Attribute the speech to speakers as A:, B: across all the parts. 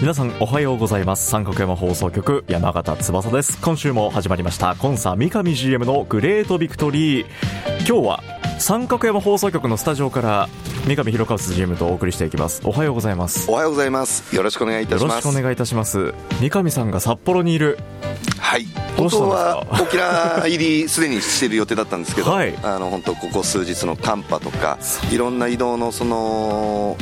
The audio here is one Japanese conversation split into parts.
A: 皆さんおはようございます。三角山放送局山形翼です。今週も始まりました。コンサ三上 GM のグレートビクトリー。今日は三角山放送局のスタジオから三上弘和 GM とお送りしていきます。おはようございます。
B: おはようございます。よろしくお願いいたします。
A: よろしくお願いいたします。三上さんが札幌にいる。
B: はい。本当は沖縄入りすでにしている予定だったんですけど、
A: はい。
B: あの本当ここ数日の寒波とかいろんな移動のその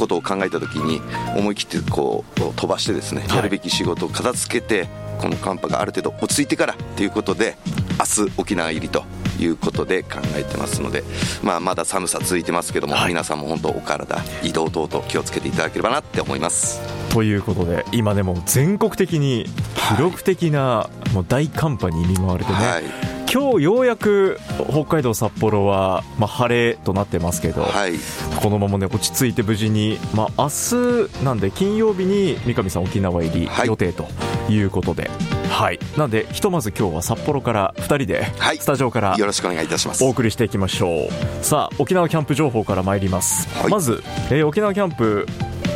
B: ことを考えた時に思い切ってこう飛ばしてですね、
A: はい。
B: やるべき仕事を片付けてこの寒波がある程度落ち着いてからということで明日沖縄入りということで考えてますので、まあ、まだ寒さ続いてますけども、
A: はい。
B: 皆さんも本当お体移動等々気をつけていただければなって思います。
A: ということで今でも全国的に記録的なもう大寒波に見舞われてね、
B: はい
A: 今日ようやく北海道札幌は、まあ、晴れとなってますけど、
B: はい。
A: このままね落ち着いて無事に、まあ、明日なんで金曜日に三上さん沖縄入り
B: はい。
A: 予定ということで、はい。なんでひとまず今日は札幌から2人で
B: はい。
A: スタジオから
B: よろしくお願いいたします。
A: お送りしていきましょう。さあ沖縄キャンプ情報から参ります、
B: はい。
A: まず、えー沖縄キャンプ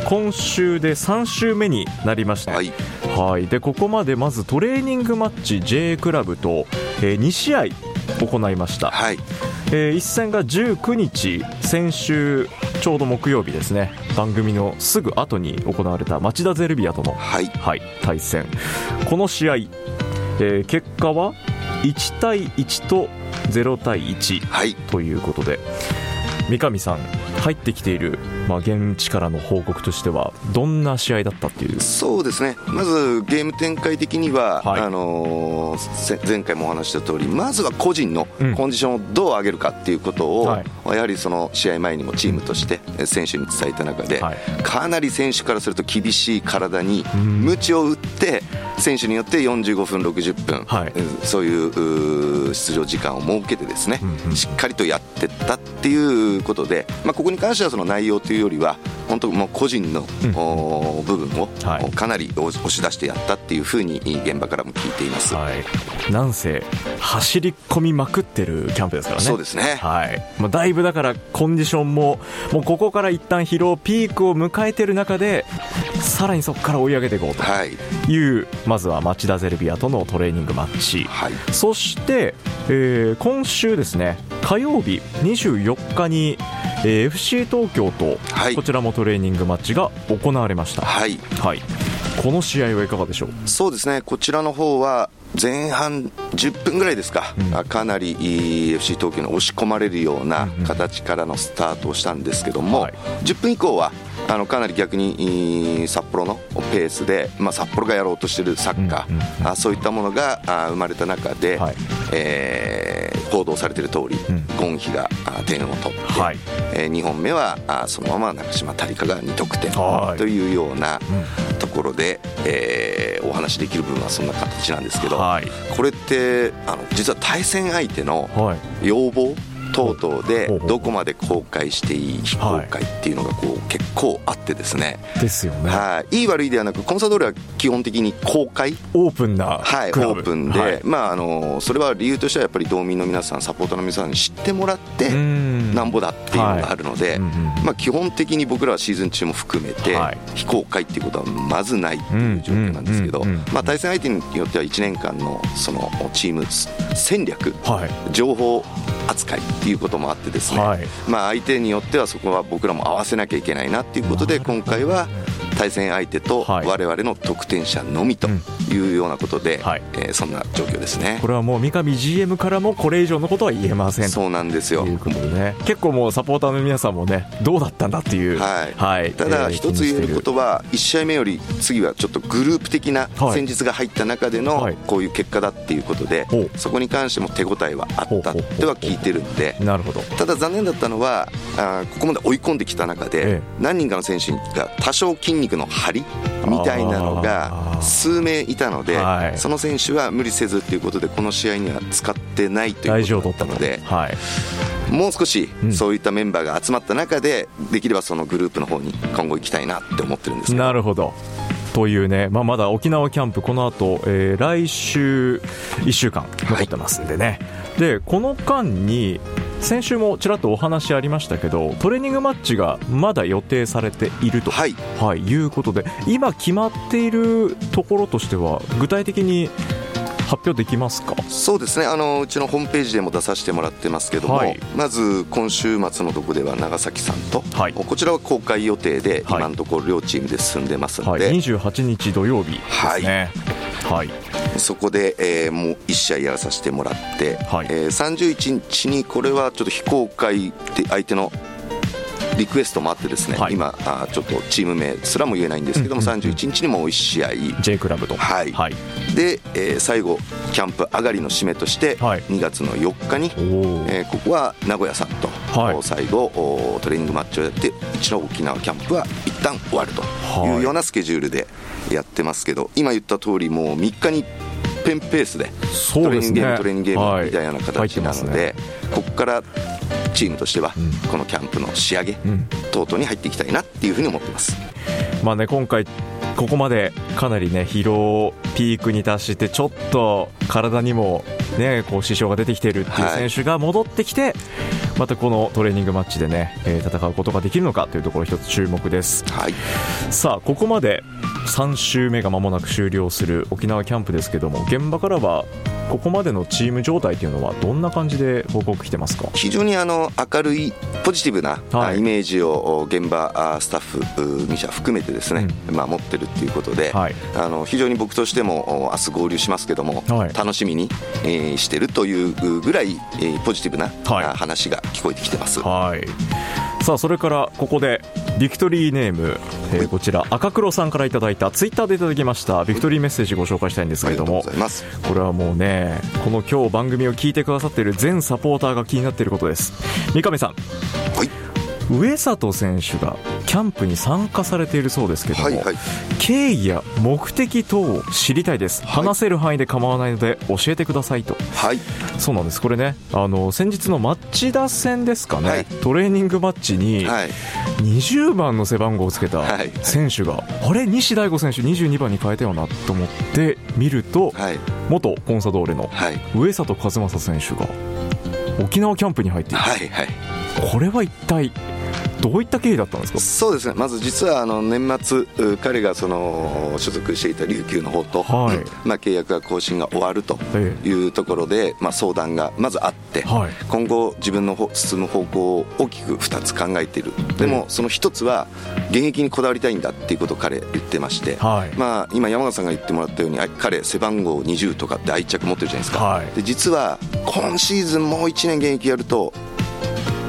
A: 今週で3週目になりました、
B: はい。
A: はい、でここまでまずトレーニングマッチ J クラブと、え2試合行いました、
B: はい。
A: えー一戦が19日先週ちょうど木曜日ですね。番組のすぐ後に行われた町田ゼルビアとの、
B: はい。
A: はい、対戦。この試合、えー結果は1対1と0対1
B: はい。
A: ということで。三上さん入ってきている、まあ、現地からの報告としてはどんな試合だったっていう？
B: そうですね。まずゲーム展開的には、
A: はい。
B: あのーせ前回もお話しした通りまずは個人の
A: うん。
B: コンディションをどう上げるかっていうことを、
A: はい。
B: やはりその試合前にもチームとしてえ選手に伝えた中で、
A: はい。
B: かなり選手からすると厳しい体に
A: ん。
B: 鞭を打って選手によって45分60分、そういう出場時間を設けてですね、
A: うんうん。
B: しっかりとやってったっていうことで、まあ、ここに関してはその内容というよりは本当もう個人の、
A: うん。
B: お部分を、
A: はい。
B: かなり押し出してやったっていうふうに現場からも聞いています、
A: はい、なんせ走り込みまくってるキャンプですからね。
B: そうですね。
A: はい。まあ、だいぶだからコンディションももうここから一旦疲労ピークを迎えてる中でさらにそこから追い上げていこう
B: はい。
A: というまずは町田ゼルビアとのトレーニングマッチ。
B: はい。
A: そして、えー今週ですね火曜日24日に、えー FC 東京と
B: はい。
A: こちらもトレーニングマッチが行われました、
B: はい。
A: はい、この試合はいかがでしょう？
B: そうですね。こちらの方は前半10分ぐらいですか、
A: うん。
B: あかなり FC 東京に押し込まれるような
A: うんうん。
B: 形からのスタートをしたんですけども、
A: はい。
B: 10分以降はあのかなり逆に札幌のペースで、まあ、札幌がやろうとしているサッカー、
A: うんうんうん。
B: あそういったものがあ生まれた中で、
A: はい。
B: えー報道されている通り、
A: うん。
B: ゴンヒがあ点を取って、
A: はい。
B: え2本目はあそのまま中島谷香が2得点
A: はい。
B: というような
A: うん。
B: ところで、えーお話しできる部分はそんな形なんですけど、
A: はい。
B: これってあの実は対戦相手の
A: はい。
B: 要望等々でどこまで公開していい非公開っていうのがこう結構あってですね、
A: ですよね。
B: はい、いい悪いではなくコンサドーレは基本的に公開。
A: オープンな
B: はい、オープンで、
A: はい。
B: まあ、あのそれは理由としてはやっぱり道民の皆さんサポーターの皆さんに知ってもらって
A: うん
B: なんぼだっていうのがあるので、まあ、基本的に僕らはシーズン中も含めて、
A: はい。
B: 非公開っていうことはまずないっていう状況なんですけど、まあ、対戦相手によっては1年間のそのチーム戦略
A: はい。
B: 情報扱いっていうこともあってですね、
A: はい。
B: まあ、相手によってはそこは僕らも合わせなきゃいけないなっていうことで今回は対戦相手と
A: はい。
B: 我々の得点者のみというようなことで、
A: はい。
B: えーそんな状況ですね。
A: こ。れはもう三上 GM からもこれ以上のことは言えません。と
B: そうなんですよ。
A: ね。結構もうサポーターの皆さんもねどうだったんだっていう。
B: はい。ただ
A: えー
B: 一つ言えることは1試合目より次はちょっとグループ的な
A: はい。
B: 戦術が入った中で
A: はい。
B: のこういう結果だっていうことで
A: ほう。
B: そこに関しても手応えはあったっては聞いてるんで。
A: なるほど。
B: ただ残念だったのはあーここまで追い込んできた中
A: え
B: で
A: え。
B: 何人かの選手が多少筋肉の張りみたいなの
A: あ
B: が
A: ー。
B: 数名いたので
A: はい。
B: その選手は無理せずということでこの試合には使ってないと
A: 大
B: いうことだったので
A: はい。
B: もう少し
A: うん。
B: そういったメンバーが集まった中でできればそのグループの方に今後行きたいなって思ってるんです
A: なるほど。というね、まあ、まだ沖縄キャンプ、この後、えー来週1週間残ってますんでね、でこの間に先週もちらっとお話ありましたけどトレーニングマッチがまだ予定されていると、
B: はい。
A: はい、いうことで今決まっているところとしては具体的に発表できますか？
B: そうですね。あのうちのホームページでも出させてもらってますけども、
A: はい。
B: まず今週末のとこでは長崎さんと、
A: はい。
B: こちらは公開予定で
A: はい。
B: 今のところ両チームで進んでますの
A: はい、
B: で、
A: 28日土曜日ですね。はい、
B: そこで、えーもう1試合やらさせてもらって、
A: はい。
B: えー31日にこれはちょっと非公開で相手のリクエストもあってですね、
A: はい。
B: 今あーちょっとチーム名すらも言えないんですけども、
A: うんうんうん。
B: 31日にもう1試合。
A: J クラブと、
B: はい。
A: はい、
B: で、えー最後キャンプ上がりの締めとして
A: はい。
B: 2月の4日に、えーここは名古屋さんと、
A: はい。
B: お最後おトレーニングマッチをやって一度沖縄キャンプは一旦終わると
A: はい
B: いうようなスケジュールでやってますけど今言った通りもう3日にペンペースで
A: そう
B: トレーニングゲームトレーニングゲーム
A: はい
B: みたいな形なので、
A: すね。
B: ここからチームとしては
A: うん。
B: このキャンプの仕上げ
A: うん。
B: 等々に入っていきたいなっていうふうに思ってます。
A: まあね、今回、ここまでかなりね疲労ピークに達してちょっと体にも、ね、こう支障が出てきているっていう
B: はい。
A: 選手が戻ってきて、またこのトレーニングマッチでね、えー戦うことができるのかというところ一つ注目です。
B: はい。
A: さあここまで3週目が間もなく終了する沖縄キャンプですけども現場からはここまでのチーム状態というのはどんな感じで報告来てますか？
B: 非常にあの明るいポジティブな、
A: はい。
B: あイメージをお現場あスタッフう2社含めてですね、まあ、持ってるっていうことで、
A: はい。
B: あの非常に僕としてもお明日合流しますけども、
A: はい。
B: 楽しみに、えーしてるというぐらい、えーポジティブな、話が聞こえてきてます。
A: はい。さあそれからここでビクトリーネーム、えーこちら赤黒さんからいただいたツイッターでいただきましたビクトリーメッセージご紹介したいんですけれども。これはもうねこの今日番組を聞いてくださっている全サポーターが気になっていることです。三上さん。
B: はい。
A: 上里選手がキャンプに参加されているそうですけども、
B: はいはい。
A: 経緯や目的等を知りたいです、
B: はい。
A: 話せる範囲で構わないので教えてくださいと。
B: はい。
A: そうなんです。これねあの先日の町田戦ですかね、
B: はい。
A: トレーニングマッチに
B: はい
A: 20番の背番号をつけた
B: はい。
A: 選手が、あれ？西大吾選手22番に変えたよなと思って見ると、
B: はい。
A: 元コンサドーレの
B: はい。
A: 上里和正選手が沖縄キャンプに入っている、
B: はいはい。
A: これは一体どういった経緯だったんですか？
B: そうですね。まず実はあの年末う彼がその所属していた琉球の方と、
A: はい。
B: うんまあ、契約が更新が終わると
A: え
B: いうところで、まあ、相談がまずあって、
A: はい。
B: 今後自分の方進む方向を大きく2つ考えている。でもその1つは現役にこだわりたいんだっていうことを彼言ってまして、
A: はい。
B: まあ、今山形さんが言ってもらったようにあ彼背番号20とかって愛着持ってるじゃないですか、
A: はい。
B: で実は今シーズンもう1年現役やると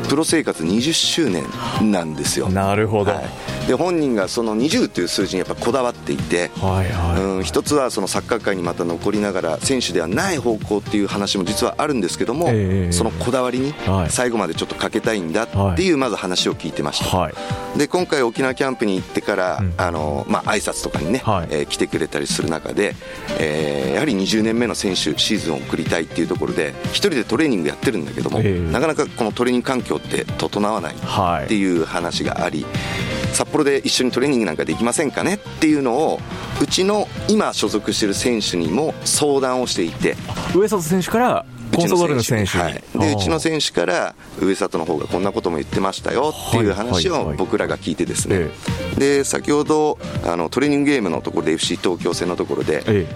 B: プロ生活20周年なんですよ。
A: なるほど、
B: はいで本人がその20という数字にやっぱこだわっていて、
A: はいはい。
B: うん、一つはそのサッカー界にまた残りながら選手ではない方向っていう話も実はあるんですけども、
A: ええ
B: そのこだわりに
A: はい。
B: 最後までちょっとかけたいんだっていうまず話を聞いてました、
A: はい。
B: で今回沖縄キャンプに行ってから、
A: うん。
B: あのまあ挨拶とかにね、
A: はい。
B: えー来てくれたりする中で、えーやはり20年目の選手シーズンを送りたいっていうところで一人でトレーニングやってるんだけども、
A: ええ。
B: なかなかこのトレーニング環境って整わない
A: はい
B: っていう話があり札幌で一緒にトレーニングなんかできませんかねっていうのをうちの今所属している選手にも相談をしていて。
A: 上里選手からコンソドールの選手。に、
B: はい、でうちの選手から上里の方がこんなことも言ってましたよっていう話を僕らが聞いてですね、
A: え
B: で先ほどあのトレーニングゲームのところで FC 東京戦のところで
A: え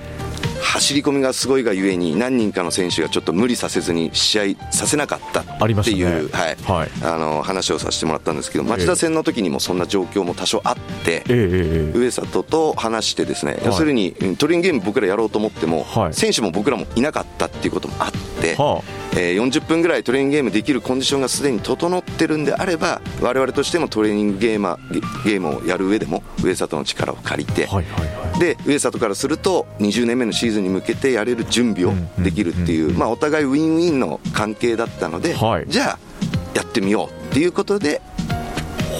B: 走り込みがすごいがゆえに何人かの選手がちょっと無理させずに試合させなかったっていう、ね、はい。はい、あの話をさせてもらったんですけど町田戦の時にもそんな状況も多少あって、えー、上里と話してですね、はい、要するにトレインゲーム僕らやろうと思っても、はい、選手も僕らもいなかったっていうこともあって、はあ、えー、40分ぐらいトレーニングゲームできるコンディションがすでに整ってるんであれば我々としてもトレーニングゲーマゲームをやる上でも上里の力を借りて、はいはいはい、で上里からすると20年目のシーズンに向けてやれる準備をできるっていう、まあ、お互いウィンウィンの関係だったので、はい、じゃあやってみようっていうことで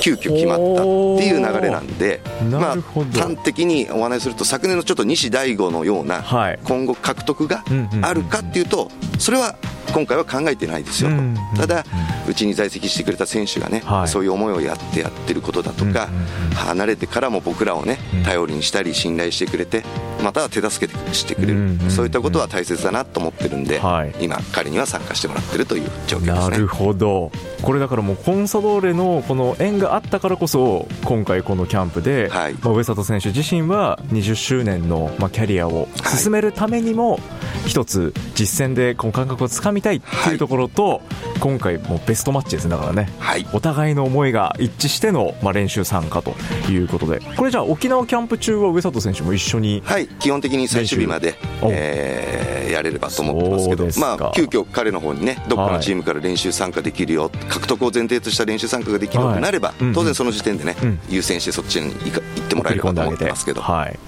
B: 急遽決まったっていう流れなんで、まあ、端的にお話しすると昨年のちょっと西大吾のような今後獲得があるかっていうとそれは今回は考えてないですよと、ただ、うちに在籍してくれた選手がね、はい、そういう思いをやってやってることだとか、離れてからも僕らをね、頼りにしたり、信頼してくれて、または手助けしてくれる、そういったことは大切だなと思ってるんで、はい、今、彼には参加してもらってるという状況ですね。
A: なるほど。これだからもうコンサドーレのこの縁があったからこそ今回このキャンプで、はい、まあ、上里選手自身は20周年のまあキャリアを進めるためにも一つ実戦でこの感覚をつかみたいっていうところと、はい、今回もベストマッチですだからね、はい、お互いの思いが一致しての、まあ、練習参加ということで。これじゃあ沖縄キャンプ中は上里選手も一緒に
B: はい基本的に最終日まで、えー、やれればと思ってますけどまあ急遽彼の方にねどっかのチームから練習参加できるよ、はい、獲得を前提とした練習参加ができるようになれば、はい、当然その時点でね、うん、優先してそっちに行ってもらえればと思ってますけど。
A: はい。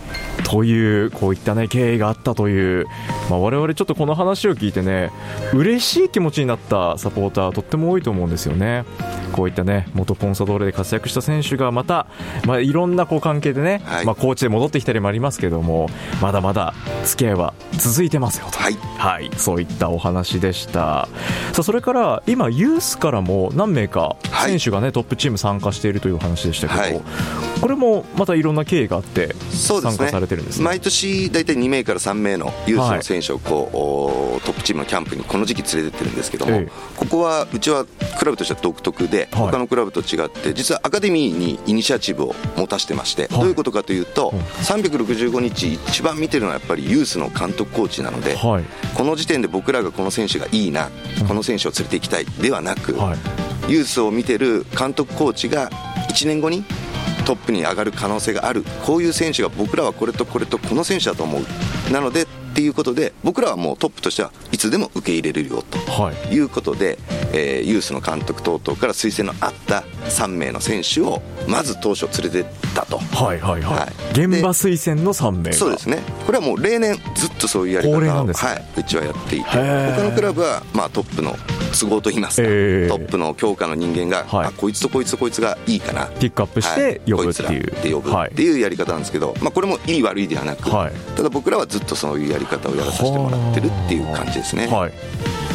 A: というこういったね経緯があったという、まあ、我々ちょっとこの話を聞いてね嬉しい気持ちになったサポーターとっても多いと思うんですよねこういったね元コンサドーレで活躍した選手がまた、まあ、いろんなこう関係でね、はい、まあ、コーチで戻ってきたりもありますけどもまだまだ付き合いは続いてますよと、はい、はい、そういったお話でした。さあそれから今ユースからも何名か選手がね、はい、トップチーム参加しているという話でしたけど、これもまたいろんな経緯があって参加されてるんです、ね、
B: 毎年大体2名から3名のユースの選手をこう、トップチームのキャンプにこの時期連れてってるんですけども、ええ、ここはうちはクラブとしては独特で、はい、他のクラブと違って実はアカデミーにイニシアチブを持たせてまして、はい、どういうことかというと、はい、365日一番見てるのはやっぱりユースの監督コーチなので、はい、この時点で僕らがこの選手がいいな、この選手を連れて行きたいではなく、ユースを見てる監督コーチが1年後にトップに上がる可能性があるこういう選手が僕らはこれとこれとこの選手だと思う。なのでっていうことで僕らはもうトップとしてはいつでも受け入れれるよとい。うことで、はい、えー、ユースの監督等々から推薦のあった3名の選手をまず当初連れてったと。
A: はいはいはい、はい、現場推薦の3名
B: そうですね。これはもう例年ずっとそういうやり方を、ね、はい、うちはやっていて他のクラブはまあトップの都合といいますか、えー、トップの強化の人間が、はい、あこいつとこいつとこいつがいいかな。
A: ピックアップして呼ぶっていう、はい、
B: で呼ぶっていうやり方なんですけど、まあ、これもいい悪いではなく、はい、ただ僕らはずっとそういうやり方をやらさせてもらってるっていう感じですね。はい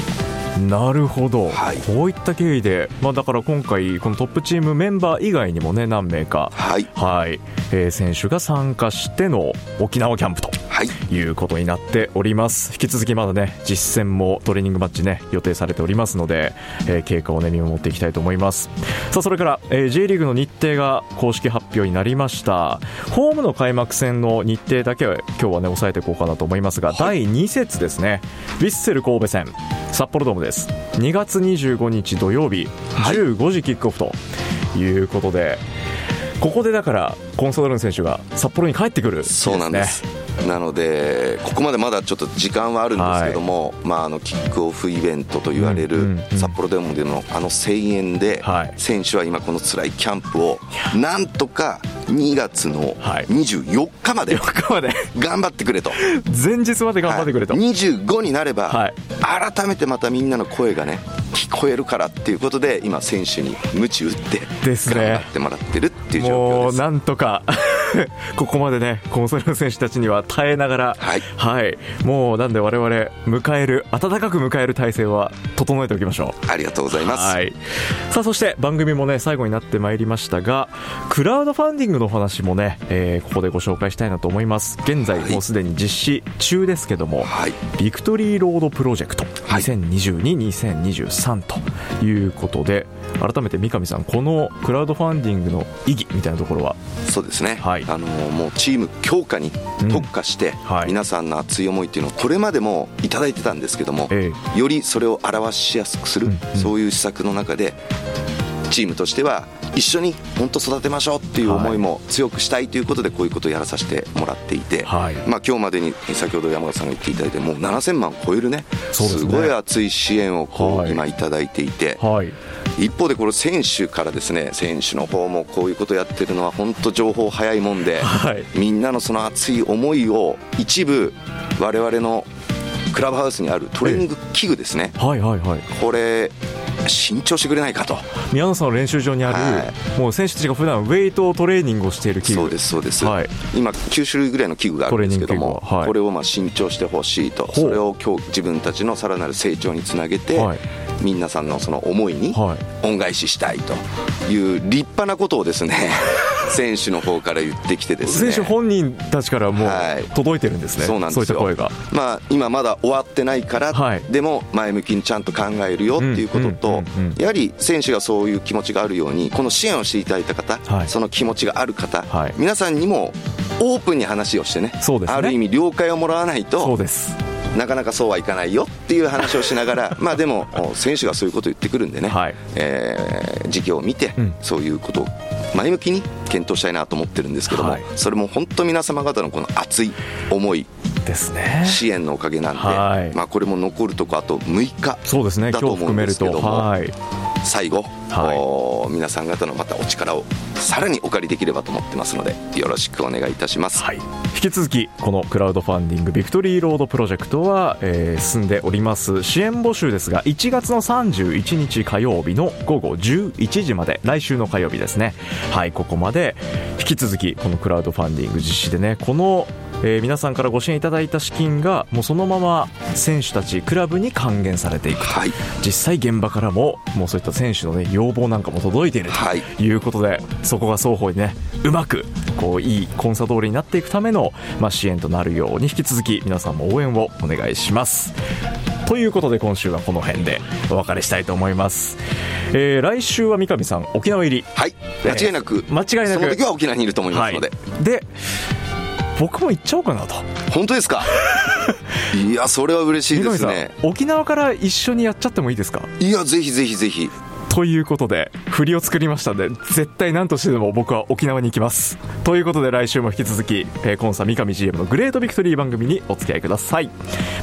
A: なるほど、はい、こういった経緯で、まあ、だから今回、このトップチームメンバー以外にもね何名か、はい。はい。えー、選手が参加しての沖縄キャンプとはい、いうことになっております。引き続きまだね実戦もトレーニングマッチね予定されておりますので、えー、経過をね見守っていきたいと思います。さあそれから、えー、J リーグの日程が公式発表になりました。ホームの開幕戦の日程だけは今日はね抑えていこうかなと思いますが、はい、第2節ですね。ヴィッセル神戸戦札幌ドームです。2月25日土曜日15時キックオフということで、はいここでだからコンソドルン選手が札幌に帰ってくる、ね、
B: そうなんですなのでここまでまだちょっと時間はあるんですけども、はい、まあ、あのキックオフイベントと言われる札幌ドームでのあの声援で、選手は今この辛いキャンプをなんとか2月の24日まで頑張ってくれと。
A: 前日まで頑張ってくれと、
B: はい、25になれば改めてまたみんなの声がね聞こえるからっていうことで今選手に鞭打って頑張ってもらってるっていう状況です、
A: ね、もうなんとか ここまでね、コンソール選手たちには耐えながら、はい、はい、もうなんで我々迎える、温かく迎える体制は整えておきましょ
B: う。ありがとうございます。はい、
A: さあ、そして番組もね、最後になってまいりましたが、クラウドファンディングの話もね、えー、ここでご紹介したいなと思います。現在、もうすでに実施中ですけども、はい、ビクトリーロードプロジェクト。2022、2023ということで改めて三上さんこのクラウドファンディングの意義みたいなところは？
B: そうですね、はい、あのもうチーム強化に特化して、うんはい、皆さんの熱い思いっていうのをこれまでも頂いてたんですけども、ええ、よりそれを表しやすくする、うんうん、そういう施策の中でチームとしては一緒に本当育てましょうっていう思いも強くしたいということでこういうことをやらさせてもらっていて、はい、まあ今日までに先ほど山形さんが言っていただいてもう7000万超えるねすごい熱い支援をこう今頂いていて、一方でこれ選手からですね選手の方もこういうことやってるのは本当情報早いもんで、みんなのその熱い思いを一部我々のクラブハウスにあるトレーニング器具ですね、はいはいはい、これ新調してくれないかと。
A: 宮野さんの練習場にある、はい、もう選手たちが普段ウェイトトレーニングをしている器具。
B: そうですそうです、はい、今9種類ぐらいの器具があるんですけども、はい、これをまあ新調してほしいと。それを今日自分たちのさらなる成長につなげて、はい皆さんのその思いに恩返ししたいという立派なことをですね 選手の方から言ってきてです
A: ね。選手本人たちからもう届いてるんですね、はい、
B: そうなんですよ。声が、まあ、今まだ終わってないから、はい、でも前向きにちゃんと考えるよっていうことと、やはり選手がそういう気持ちがあるようにこの支援をしていただいた方、はい、その気持ちがある方、皆さんにもオープンに話をしてね、ね、ある意味了解をもらわないと
A: そうです
B: なかなかそうはいかないよっていう話をしながら、まあでも、選手がそういうことを言ってくるんでね、はい、えー、時期を見て、そういうことを前向きに検討したいなと思ってるんですけども、はい、それも本当、皆様方のこの熱い思い、ですね。支援のおかげなんで、はい、まあ、これも残るとこあと6日だと思うんですけども、はい、最後、はい、皆さん方のまたお力をさらにお借りできればと思ってますのでよろしくお願いいたします、はい、
A: 引き続きこのクラウドファンディングビクトリーロードプロジェクトは、えー、進んでおります。支援募集ですが1月の31日火曜日の午後11時まで来週の火曜日ですね。はいここまで。引き続きこのクラウドファンディング実施でねこのえー、皆さんからご支援いただいた資金がもうそのまま選手たちクラブに還元されていくと、はい、実際現場からももうそういった選手の、ね、要望なんかも届いているとい。うことで、はい、そこが双方にねうまくこういいコンサドールになっていくための、まあ、支援となるように引き続き皆さんも応援をお願いします。ということで今週はこの辺でお別れしたいと思います、えー、来週は三上さん沖縄入り。
B: はい。間違いなく、
A: えー、間違いなく
B: その時は沖縄にいると思いますので、
A: はい、で僕も行っちゃおうかなと。
B: 本当ですか？いやそれは嬉しいですね。
A: 沖縄から一緒にやっちゃってもいいですか？
B: いやぜひぜひぜひ。
A: ということで振りを作りましたんで絶対何としてでも僕は沖縄に行きます。ということで来週も引き続き、えー、コンサ三上 GM のグレートビクトリー番組にお付き合いください。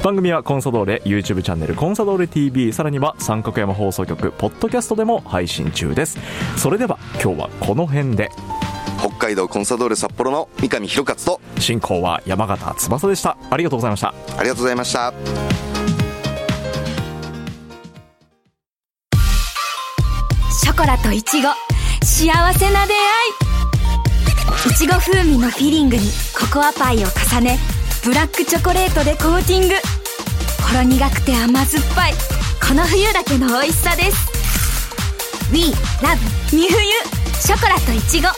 A: 番組はコンサドーレ YouTube チャンネルコンサドーレ TV さらには三角山放送局ポッドキャストでも配信中です。それでは今日はこの辺で
B: 北海道コンサドーレ札幌の三上弘勝と。
A: 進行は山形翼でした。ありがとうございました。
B: ありがとうございました。
C: ショコラとイチゴ。幸せな出会い。いちご風味のフィリングにココアパイを重ねブラックチョコレートでコーティング。ほろ苦くて甘酸っぱい。この冬だけの美味しさです。We love 三冬ショコラとイチゴ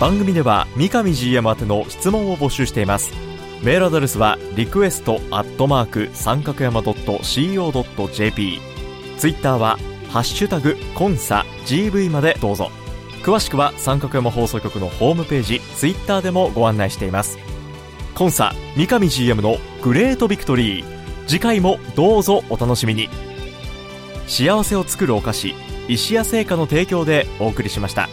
A: 番組では三上 GM 宛ての質問を募集しています。メールアドレスはリクエストアットマーク三角山 .co.jp ツイッターはハッシュタグコンサ GV までどうぞ。詳しくは三角山放送局のホームページツイッターでもご案内しています。コンサ三上 GM のグレートビクトリー。次回もどうぞお楽しみに。幸せを作るお菓子石屋製菓の提供でお送りしました。